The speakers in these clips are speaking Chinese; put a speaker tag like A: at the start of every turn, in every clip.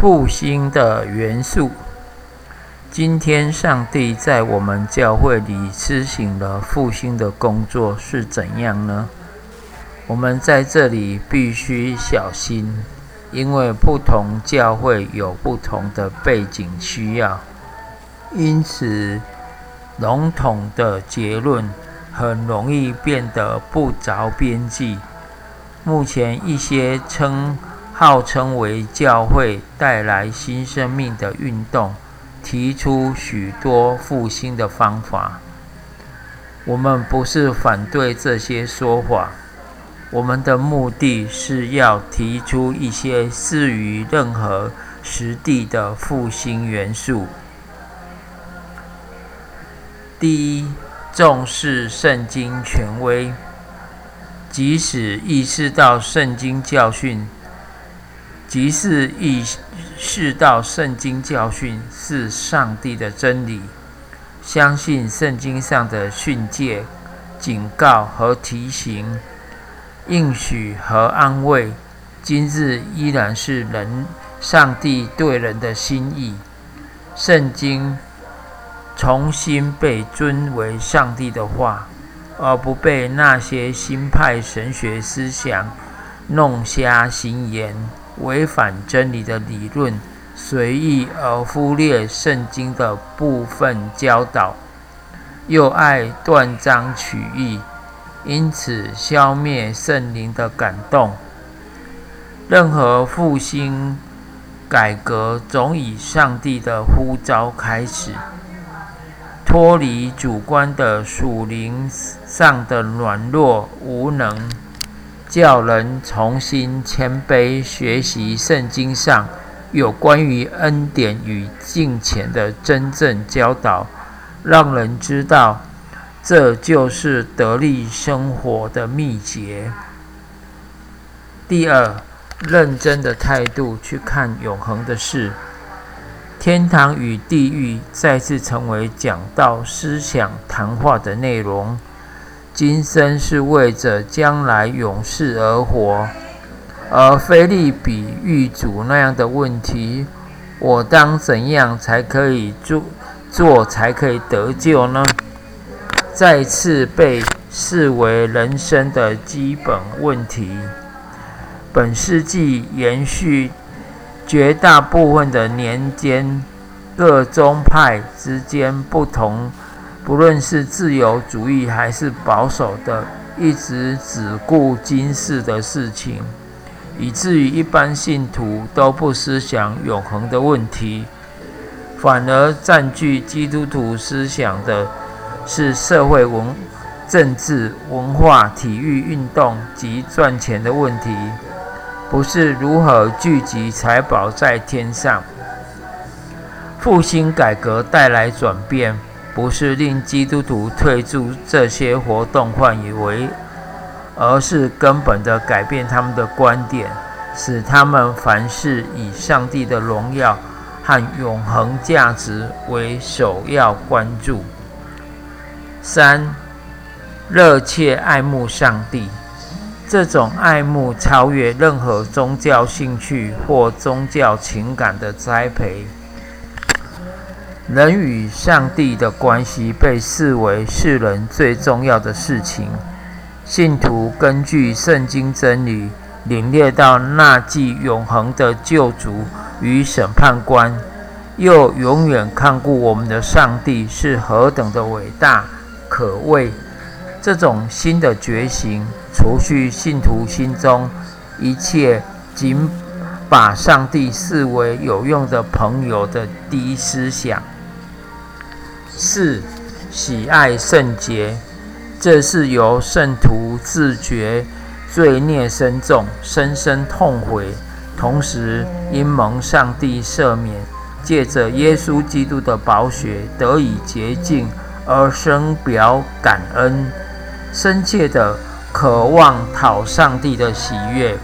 A: 复兴的元素。今天，上帝在我们教会里施行了复兴的工作是怎样呢？我们在这里必须小心，因为不同教会有不同的背景需要，因此笼统的结论很容易变得不着边际。目前，一些称号称为教会带来新生命的运动，提出许多复兴的方法。我们不是反对这些说法，我们的目的是要提出一些适于任何实地的复兴元素。第一，重视圣经权威，即使意识到圣经教训。即是意识到圣经教训是上帝的真理，相信圣经上的训诫、警告和提醒、应许和安慰，今日依然是人上帝对人的心意。圣经重新被尊为上帝的话，而不被那些新派神学思想弄瞎心眼。违反真理的理论，随意而忽略圣经的部分教导，又爱断章取义，因此消灭圣灵的感动。任何复兴改革总以上帝的呼召开始，脱离主观的属灵上的软弱无能。叫人重新谦卑学习圣经上有关于恩典与敬虔的真正教导，让人知道这就是得力生活的秘诀。第二，认真的态度去看永恒的事，天堂与地狱再次成为讲道思想谈话的内容。今生是为着将来永世而活，而非利比狱主那样的问题：我当怎样才可以做做才可以得救呢？再次被视为人生的基本问题。本世纪延续绝大部分的年间，各宗派之间不同。不论是自由主义还是保守的，一直只顾今世的事情，以至于一般信徒都不思想永恒的问题，反而占据基督徒思想的是社会文、政治、文化、体育运动及赚钱的问题，不是如何聚集财宝在天上。复兴改革带来转变。不是令基督徒退出这些活动范围，而是根本的改变他们的观点，使他们凡事以上帝的荣耀和永恒价值为首要关注。三，热切爱慕上帝，这种爱慕超越任何宗教兴趣或宗教情感的栽培。人与上帝的关系被视为世人最重要的事情。信徒根据圣经真理，领略到那既永恒的救主与审判官，又永远看顾我们的上帝是何等的伟大可畏。这种新的觉醒，除去信徒心中一切仅把上帝视为有用的朋友的第一思想。四、喜爱圣洁，这是由圣徒自觉罪孽深重，深深痛悔，同时因蒙上帝赦免，借着耶稣基督的宝血得以洁净而深表感恩，深切的渴望讨上帝的喜悦。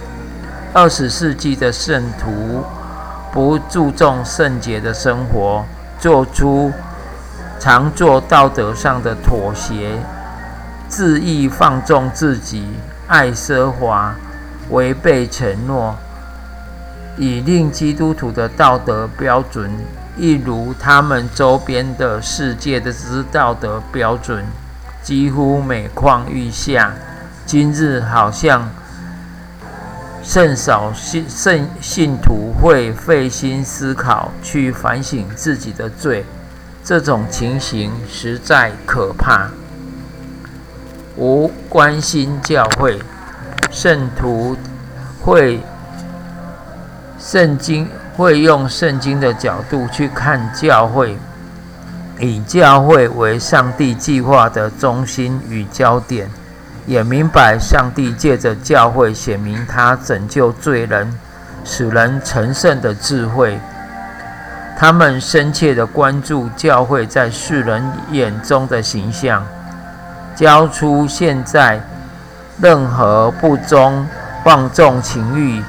A: 二十世纪的圣徒不注重圣洁的生活，做出。常做道德上的妥协，恣意放纵自己，爱奢华，违背承诺，以令基督徒的道德标准，一如他们周边的世界的之道德标准，几乎每况愈下。今日好像甚少信圣信徒会费心思考，去反省自己的罪。这种情形实在可怕。无关心教会，圣徒会圣经会用圣经的角度去看教会，以教会为上帝计划的中心与焦点。也明白上帝借着教会显明他拯救罪人、使人成圣的智慧。他们深切地关注教会在世人眼中的形象，交出现在任何不忠、放纵情欲、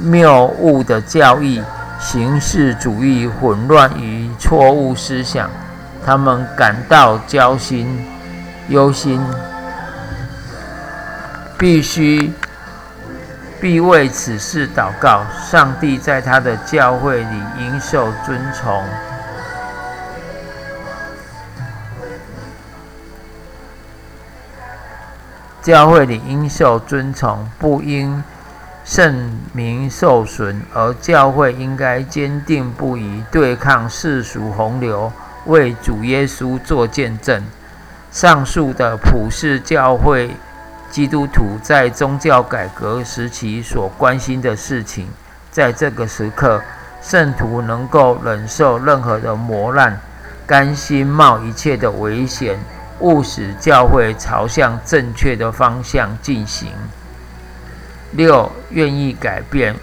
A: 谬误的教义、形式主义、混乱与错误思想。他们感到焦心、忧心。必须必为此事祷告。上帝在他的教会里应受尊崇。教会里应受尊崇，不应圣名受损，而教会应该坚定不移对抗世俗洪流，为主耶稣做见证。上述的普世教会。基督徒在宗教改革时期所关心的事情，在这个时刻，圣徒能够忍受任何的磨难，甘心冒一切的危险，务使教会朝向正确的方向进行。六，愿意改变，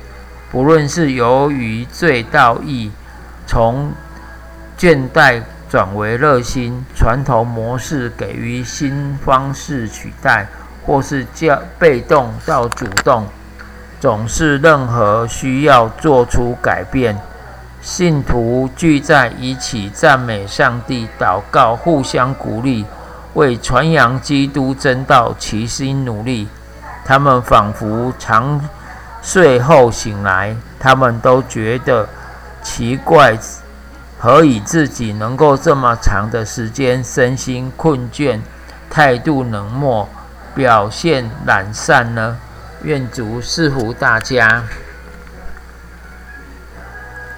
A: 不论是由于罪到义，从倦怠转为热心，传统模式给予新方式取代。或是叫被动到主动，总是任何需要做出改变。信徒聚在一起赞美上帝、祷告、互相鼓励，为传扬基督真道齐心努力。他们仿佛长睡后醒来，他们都觉得奇怪：何以自己能够这么长的时间身心困倦、态度冷漠？表现懒散呢？愿主赐福大家。